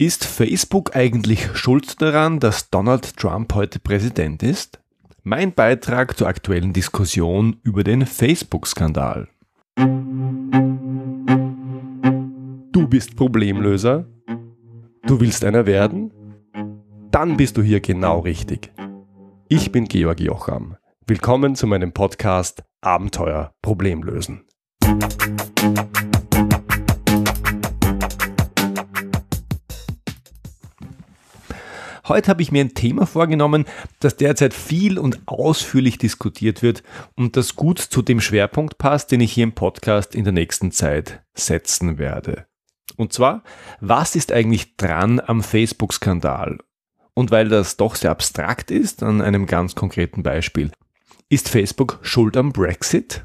Ist Facebook eigentlich schuld daran, dass Donald Trump heute Präsident ist? Mein Beitrag zur aktuellen Diskussion über den Facebook-Skandal. Du bist Problemlöser? Du willst einer werden? Dann bist du hier genau richtig. Ich bin Georg Jocham. Willkommen zu meinem Podcast Abenteuer Problemlösen. Heute habe ich mir ein Thema vorgenommen, das derzeit viel und ausführlich diskutiert wird und das gut zu dem Schwerpunkt passt, den ich hier im Podcast in der nächsten Zeit setzen werde. Und zwar, was ist eigentlich dran am Facebook-Skandal? Und weil das doch sehr abstrakt ist, an einem ganz konkreten Beispiel. Ist Facebook schuld am Brexit?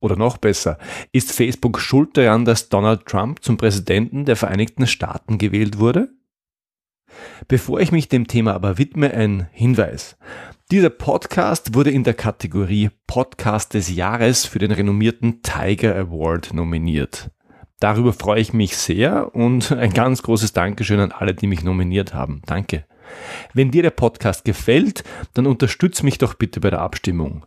Oder noch besser, ist Facebook schuld daran, dass Donald Trump zum Präsidenten der Vereinigten Staaten gewählt wurde? Bevor ich mich dem Thema aber widme, ein Hinweis. Dieser Podcast wurde in der Kategorie Podcast des Jahres für den renommierten Tiger Award nominiert. Darüber freue ich mich sehr und ein ganz großes Dankeschön an alle, die mich nominiert haben. Danke. Wenn dir der Podcast gefällt, dann unterstütz mich doch bitte bei der Abstimmung.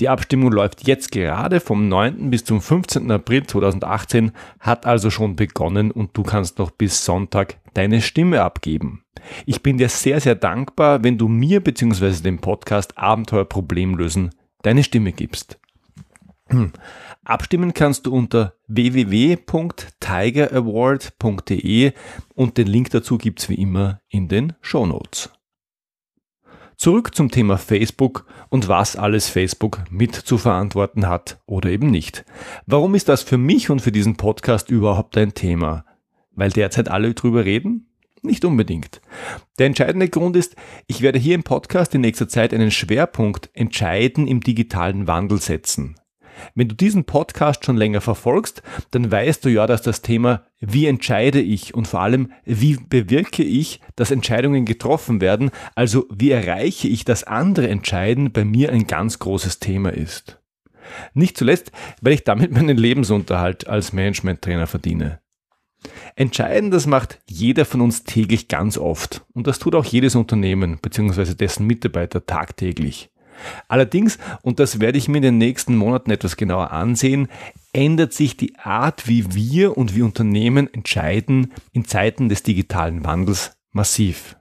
Die Abstimmung läuft jetzt gerade vom 9. bis zum 15. April 2018, hat also schon begonnen und du kannst noch bis Sonntag deine Stimme abgeben. Ich bin dir sehr, sehr dankbar, wenn du mir bzw. dem Podcast Abenteuer Problemlösen deine Stimme gibst. Hm. Abstimmen kannst du unter www.tigeraward.de und den Link dazu gibt's wie immer in den Show Notes. Zurück zum Thema Facebook und was alles Facebook mit zu verantworten hat oder eben nicht. Warum ist das für mich und für diesen Podcast überhaupt ein Thema? Weil derzeit alle drüber reden? Nicht unbedingt. Der entscheidende Grund ist, ich werde hier im Podcast in nächster Zeit einen Schwerpunkt entscheiden im digitalen Wandel setzen. Wenn du diesen Podcast schon länger verfolgst, dann weißt du ja, dass das Thema wie entscheide ich und vor allem wie bewirke ich, dass Entscheidungen getroffen werden, also wie erreiche ich, dass andere entscheiden, bei mir ein ganz großes Thema ist. Nicht zuletzt, weil ich damit meinen Lebensunterhalt als Management-Trainer verdiene. Entscheiden, das macht jeder von uns täglich ganz oft. Und das tut auch jedes Unternehmen bzw. dessen Mitarbeiter tagtäglich. Allerdings, und das werde ich mir in den nächsten Monaten etwas genauer ansehen, ändert sich die Art, wie wir und wie Unternehmen entscheiden in Zeiten des digitalen Wandels massiv.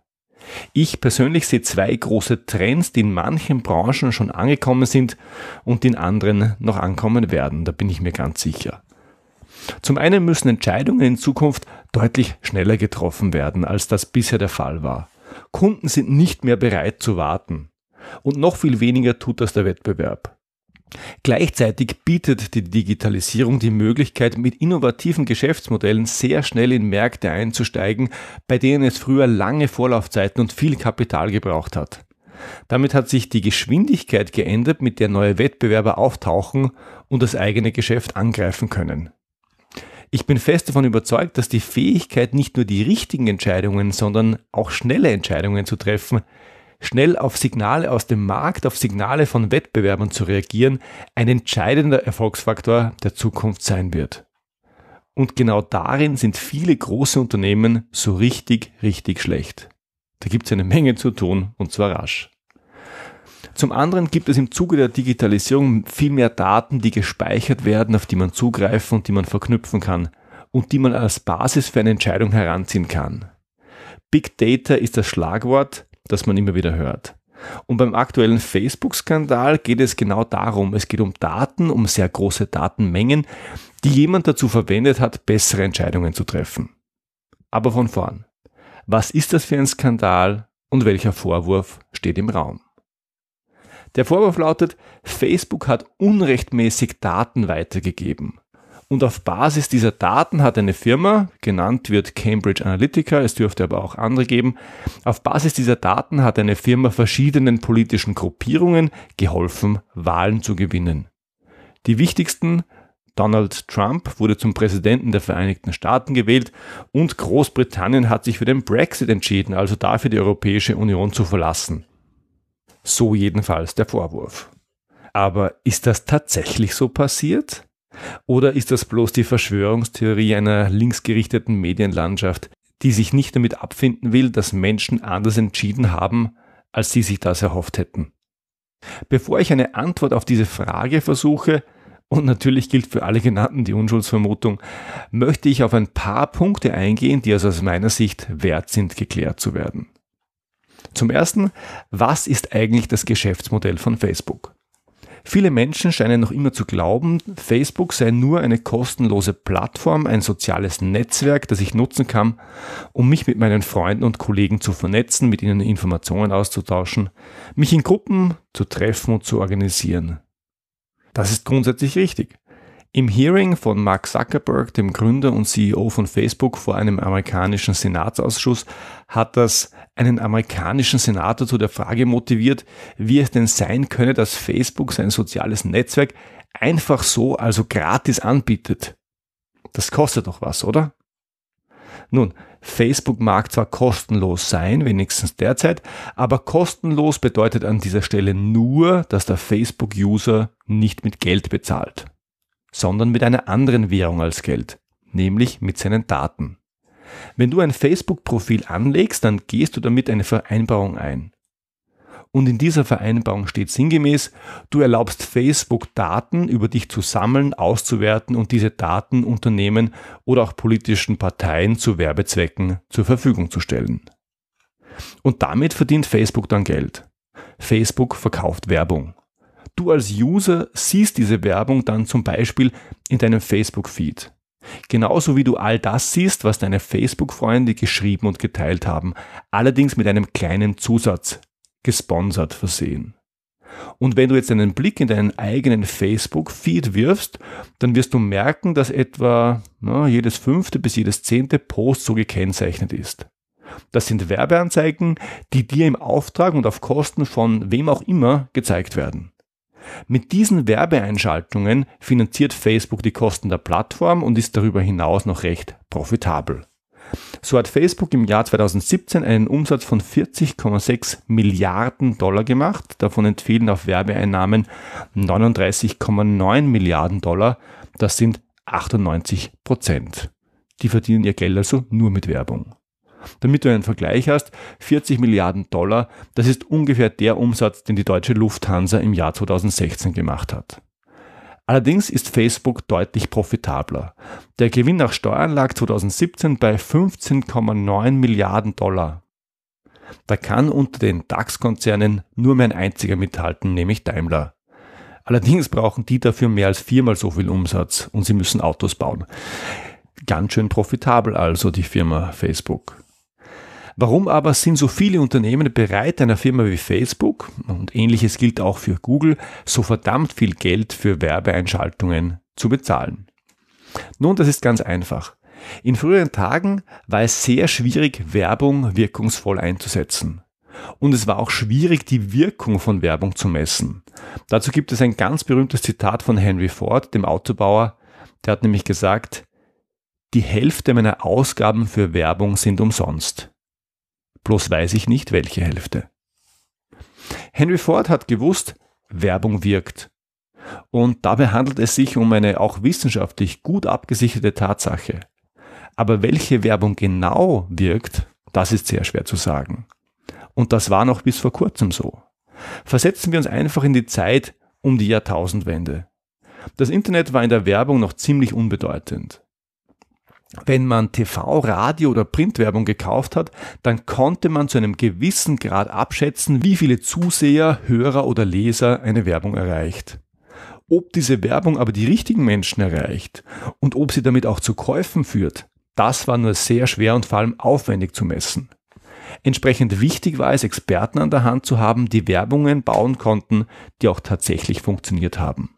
Ich persönlich sehe zwei große Trends, die in manchen Branchen schon angekommen sind und in anderen noch ankommen werden, da bin ich mir ganz sicher. Zum einen müssen Entscheidungen in Zukunft deutlich schneller getroffen werden, als das bisher der Fall war. Kunden sind nicht mehr bereit zu warten. Und noch viel weniger tut das der Wettbewerb. Gleichzeitig bietet die Digitalisierung die Möglichkeit, mit innovativen Geschäftsmodellen sehr schnell in Märkte einzusteigen, bei denen es früher lange Vorlaufzeiten und viel Kapital gebraucht hat. Damit hat sich die Geschwindigkeit geändert, mit der neue Wettbewerber auftauchen und das eigene Geschäft angreifen können. Ich bin fest davon überzeugt, dass die Fähigkeit, nicht nur die richtigen Entscheidungen, sondern auch schnelle Entscheidungen zu treffen, schnell auf Signale aus dem Markt, auf Signale von Wettbewerbern zu reagieren, ein entscheidender Erfolgsfaktor der Zukunft sein wird. Und genau darin sind viele große Unternehmen so richtig, richtig schlecht. Da gibt es eine Menge zu tun und zwar rasch. Zum anderen gibt es im Zuge der Digitalisierung viel mehr Daten, die gespeichert werden, auf die man zugreifen und die man verknüpfen kann und die man als Basis für eine Entscheidung heranziehen kann. Big Data ist das Schlagwort, das man immer wieder hört. Und beim aktuellen Facebook-Skandal geht es genau darum. Es geht um Daten, um sehr große Datenmengen, die jemand dazu verwendet hat, bessere Entscheidungen zu treffen. Aber von vorn. Was ist das für ein Skandal und welcher Vorwurf steht im Raum? Der Vorwurf lautet, Facebook hat unrechtmäßig Daten weitergegeben. Und auf Basis dieser Daten hat eine Firma, genannt wird Cambridge Analytica, es dürfte aber auch andere geben, auf Basis dieser Daten hat eine Firma verschiedenen politischen Gruppierungen geholfen, Wahlen zu gewinnen. Die wichtigsten Donald Trump wurde zum Präsidenten der Vereinigten Staaten gewählt und Großbritannien hat sich für den Brexit entschieden, also dafür die Europäische Union zu verlassen. So jedenfalls der Vorwurf. Aber ist das tatsächlich so passiert? Oder ist das bloß die Verschwörungstheorie einer linksgerichteten Medienlandschaft, die sich nicht damit abfinden will, dass Menschen anders entschieden haben, als sie sich das erhofft hätten. Bevor ich eine Antwort auf diese Frage versuche, und natürlich gilt für alle genannten die Unschuldsvermutung, möchte ich auf ein paar Punkte eingehen, die also aus meiner Sicht wert sind, geklärt zu werden. Zum Ersten, was ist eigentlich das Geschäftsmodell von Facebook? Viele Menschen scheinen noch immer zu glauben, Facebook sei nur eine kostenlose Plattform, ein soziales Netzwerk, das ich nutzen kann, um mich mit meinen Freunden und Kollegen zu vernetzen, mit ihnen Informationen auszutauschen, mich in Gruppen zu treffen und zu organisieren. Das ist grundsätzlich richtig. Im Hearing von Mark Zuckerberg, dem Gründer und CEO von Facebook, vor einem amerikanischen Senatsausschuss, hat das einen amerikanischen Senator zu der Frage motiviert, wie es denn sein könne, dass Facebook sein soziales Netzwerk einfach so, also gratis anbietet. Das kostet doch was, oder? Nun, Facebook mag zwar kostenlos sein, wenigstens derzeit, aber kostenlos bedeutet an dieser Stelle nur, dass der Facebook-User nicht mit Geld bezahlt, sondern mit einer anderen Währung als Geld, nämlich mit seinen Daten. Wenn du ein Facebook-Profil anlegst, dann gehst du damit eine Vereinbarung ein. Und in dieser Vereinbarung steht sinngemäß, du erlaubst Facebook Daten über dich zu sammeln, auszuwerten und diese Daten Unternehmen oder auch politischen Parteien zu Werbezwecken zur Verfügung zu stellen. Und damit verdient Facebook dann Geld. Facebook verkauft Werbung. Du als User siehst diese Werbung dann zum Beispiel in deinem Facebook-Feed. Genauso wie du all das siehst, was deine Facebook-Freunde geschrieben und geteilt haben, allerdings mit einem kleinen Zusatz gesponsert versehen. Und wenn du jetzt einen Blick in deinen eigenen Facebook-Feed wirfst, dann wirst du merken, dass etwa na, jedes fünfte bis jedes zehnte Post so gekennzeichnet ist. Das sind Werbeanzeigen, die dir im Auftrag und auf Kosten von wem auch immer gezeigt werden. Mit diesen Werbeeinschaltungen finanziert Facebook die Kosten der Plattform und ist darüber hinaus noch recht profitabel. So hat Facebook im Jahr 2017 einen Umsatz von 40,6 Milliarden Dollar gemacht. Davon entfielen auf Werbeeinnahmen 39,9 Milliarden Dollar. Das sind 98 Prozent. Die verdienen ihr Geld also nur mit Werbung. Damit du einen Vergleich hast, 40 Milliarden Dollar, das ist ungefähr der Umsatz, den die deutsche Lufthansa im Jahr 2016 gemacht hat. Allerdings ist Facebook deutlich profitabler. Der Gewinn nach Steuern lag 2017 bei 15,9 Milliarden Dollar. Da kann unter den DAX-Konzernen nur mehr ein einziger mithalten, nämlich Daimler. Allerdings brauchen die dafür mehr als viermal so viel Umsatz und sie müssen Autos bauen. Ganz schön profitabel also die Firma Facebook. Warum aber sind so viele Unternehmen bereit, einer Firma wie Facebook, und ähnliches gilt auch für Google, so verdammt viel Geld für Werbeeinschaltungen zu bezahlen? Nun, das ist ganz einfach. In früheren Tagen war es sehr schwierig, Werbung wirkungsvoll einzusetzen. Und es war auch schwierig, die Wirkung von Werbung zu messen. Dazu gibt es ein ganz berühmtes Zitat von Henry Ford, dem Autobauer. Der hat nämlich gesagt, die Hälfte meiner Ausgaben für Werbung sind umsonst. Bloß weiß ich nicht, welche Hälfte. Henry Ford hat gewusst, Werbung wirkt. Und dabei handelt es sich um eine auch wissenschaftlich gut abgesicherte Tatsache. Aber welche Werbung genau wirkt, das ist sehr schwer zu sagen. Und das war noch bis vor kurzem so. Versetzen wir uns einfach in die Zeit um die Jahrtausendwende. Das Internet war in der Werbung noch ziemlich unbedeutend wenn man TV, Radio oder Printwerbung gekauft hat, dann konnte man zu einem gewissen Grad abschätzen, wie viele Zuseher, Hörer oder Leser eine Werbung erreicht. Ob diese Werbung aber die richtigen Menschen erreicht und ob sie damit auch zu Käufen führt, das war nur sehr schwer und vor allem aufwendig zu messen. Entsprechend wichtig war es, Experten an der Hand zu haben, die Werbungen bauen konnten, die auch tatsächlich funktioniert haben.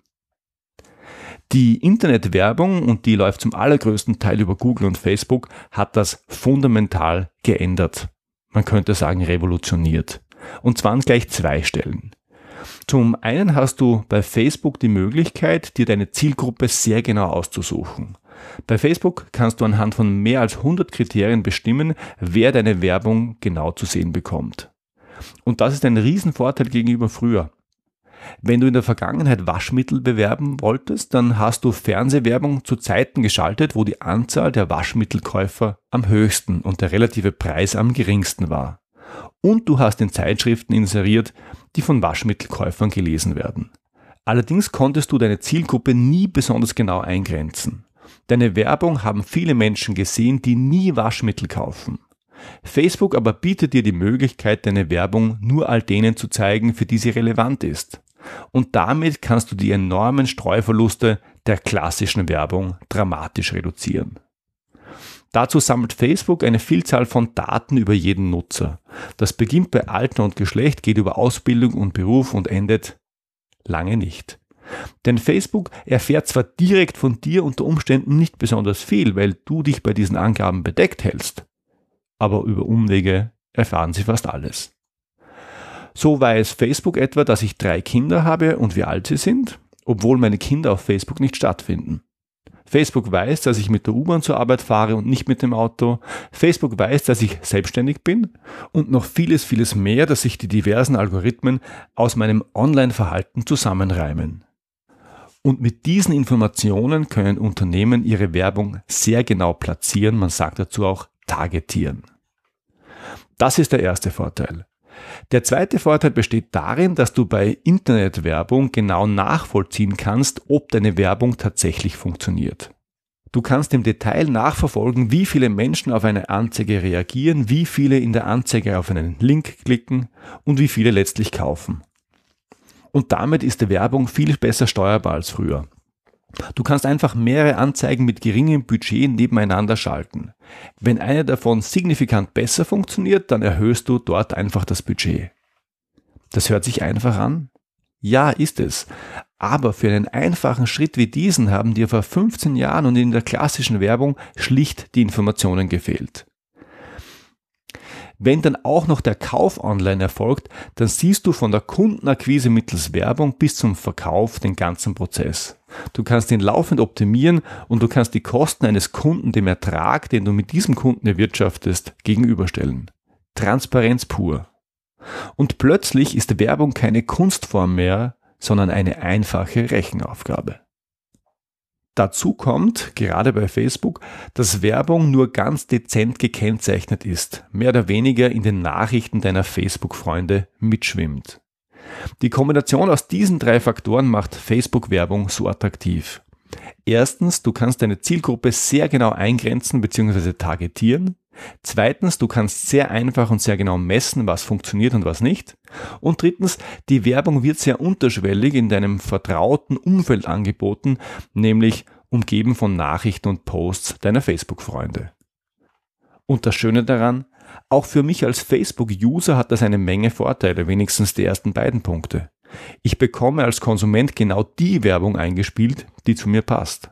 Die Internetwerbung, und die läuft zum allergrößten Teil über Google und Facebook, hat das fundamental geändert. Man könnte sagen revolutioniert. Und zwar an gleich zwei Stellen. Zum einen hast du bei Facebook die Möglichkeit, dir deine Zielgruppe sehr genau auszusuchen. Bei Facebook kannst du anhand von mehr als 100 Kriterien bestimmen, wer deine Werbung genau zu sehen bekommt. Und das ist ein Riesenvorteil gegenüber früher. Wenn du in der Vergangenheit Waschmittel bewerben wolltest, dann hast du Fernsehwerbung zu Zeiten geschaltet, wo die Anzahl der Waschmittelkäufer am höchsten und der relative Preis am geringsten war. Und du hast in Zeitschriften inseriert, die von Waschmittelkäufern gelesen werden. Allerdings konntest du deine Zielgruppe nie besonders genau eingrenzen. Deine Werbung haben viele Menschen gesehen, die nie Waschmittel kaufen. Facebook aber bietet dir die Möglichkeit, deine Werbung nur all denen zu zeigen, für die sie relevant ist. Und damit kannst du die enormen Streuverluste der klassischen Werbung dramatisch reduzieren. Dazu sammelt Facebook eine Vielzahl von Daten über jeden Nutzer. Das beginnt bei Alter und Geschlecht, geht über Ausbildung und Beruf und endet lange nicht. Denn Facebook erfährt zwar direkt von dir unter Umständen nicht besonders viel, weil du dich bei diesen Angaben bedeckt hältst, aber über Umwege erfahren sie fast alles. So weiß Facebook etwa, dass ich drei Kinder habe und wie alt sie sind, obwohl meine Kinder auf Facebook nicht stattfinden. Facebook weiß, dass ich mit der U-Bahn zur Arbeit fahre und nicht mit dem Auto. Facebook weiß, dass ich selbstständig bin und noch vieles, vieles mehr, dass sich die diversen Algorithmen aus meinem Online-Verhalten zusammenreimen. Und mit diesen Informationen können Unternehmen ihre Werbung sehr genau platzieren. Man sagt dazu auch targetieren. Das ist der erste Vorteil. Der zweite Vorteil besteht darin, dass du bei Internetwerbung genau nachvollziehen kannst, ob deine Werbung tatsächlich funktioniert. Du kannst im Detail nachverfolgen, wie viele Menschen auf eine Anzeige reagieren, wie viele in der Anzeige auf einen Link klicken und wie viele letztlich kaufen. Und damit ist die Werbung viel besser steuerbar als früher. Du kannst einfach mehrere Anzeigen mit geringem Budget nebeneinander schalten. Wenn eine davon signifikant besser funktioniert, dann erhöhst du dort einfach das Budget. Das hört sich einfach an? Ja, ist es. Aber für einen einfachen Schritt wie diesen haben dir vor 15 Jahren und in der klassischen Werbung schlicht die Informationen gefehlt. Wenn dann auch noch der Kauf online erfolgt, dann siehst du von der Kundenakquise mittels Werbung bis zum Verkauf den ganzen Prozess. Du kannst ihn laufend optimieren und du kannst die Kosten eines Kunden dem Ertrag, den du mit diesem Kunden erwirtschaftest, gegenüberstellen. Transparenz pur. Und plötzlich ist Werbung keine Kunstform mehr, sondern eine einfache Rechenaufgabe. Dazu kommt, gerade bei Facebook, dass Werbung nur ganz dezent gekennzeichnet ist, mehr oder weniger in den Nachrichten deiner Facebook-Freunde mitschwimmt. Die Kombination aus diesen drei Faktoren macht Facebook-Werbung so attraktiv. Erstens, du kannst deine Zielgruppe sehr genau eingrenzen bzw. targetieren. Zweitens, du kannst sehr einfach und sehr genau messen, was funktioniert und was nicht. Und drittens, die Werbung wird sehr unterschwellig in deinem vertrauten Umfeld angeboten, nämlich umgeben von Nachrichten und Posts deiner Facebook-Freunde. Und das Schöne daran, auch für mich als Facebook-User hat das eine Menge Vorteile, wenigstens die ersten beiden Punkte. Ich bekomme als Konsument genau die Werbung eingespielt, die zu mir passt.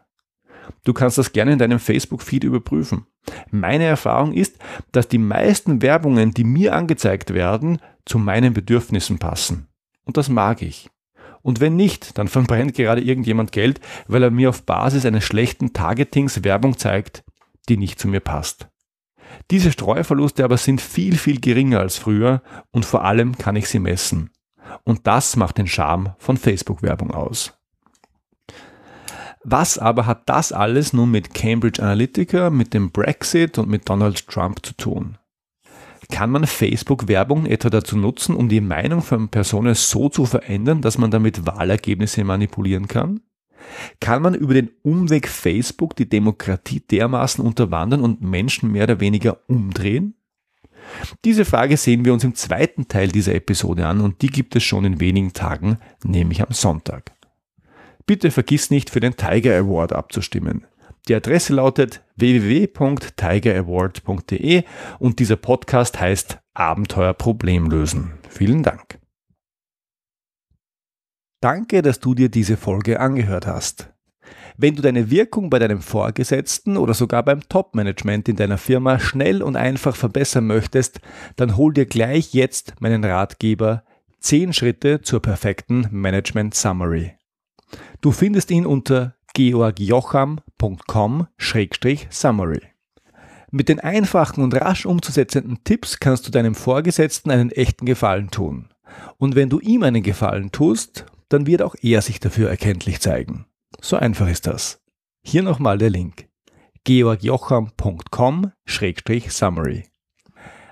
Du kannst das gerne in deinem Facebook-Feed überprüfen. Meine Erfahrung ist, dass die meisten Werbungen, die mir angezeigt werden, zu meinen Bedürfnissen passen. Und das mag ich. Und wenn nicht, dann verbrennt gerade irgendjemand Geld, weil er mir auf Basis eines schlechten Targetings Werbung zeigt, die nicht zu mir passt. Diese Streuverluste aber sind viel, viel geringer als früher und vor allem kann ich sie messen. Und das macht den Charme von Facebook-Werbung aus. Was aber hat das alles nun mit Cambridge Analytica, mit dem Brexit und mit Donald Trump zu tun? Kann man Facebook-Werbung etwa dazu nutzen, um die Meinung von Personen so zu verändern, dass man damit Wahlergebnisse manipulieren kann? Kann man über den Umweg Facebook die Demokratie dermaßen unterwandern und Menschen mehr oder weniger umdrehen? Diese Frage sehen wir uns im zweiten Teil dieser Episode an und die gibt es schon in wenigen Tagen, nämlich am Sonntag. Bitte vergiss nicht, für den Tiger Award abzustimmen. Die Adresse lautet www.tigeraward.de und dieser Podcast heißt Abenteuer Problemlösen. Vielen Dank. Danke, dass du dir diese Folge angehört hast. Wenn du deine Wirkung bei deinem Vorgesetzten oder sogar beim Top-Management in deiner Firma schnell und einfach verbessern möchtest, dann hol dir gleich jetzt meinen Ratgeber 10 Schritte zur perfekten Management Summary. Du findest ihn unter georgjocham.com-summary. Mit den einfachen und rasch umzusetzenden Tipps kannst du deinem Vorgesetzten einen echten Gefallen tun. Und wenn du ihm einen Gefallen tust, dann wird auch er sich dafür erkenntlich zeigen. So einfach ist das. Hier nochmal der Link. georgjocham.com-summary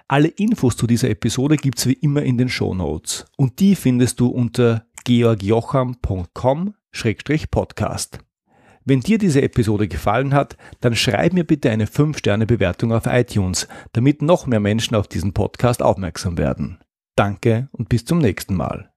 Alle Infos zu dieser Episode gibt's wie immer in den Show Notes und die findest du unter georgjocham.com-podcast. Wenn dir diese Episode gefallen hat, dann schreib mir bitte eine 5-Sterne-Bewertung auf iTunes, damit noch mehr Menschen auf diesen Podcast aufmerksam werden. Danke und bis zum nächsten Mal.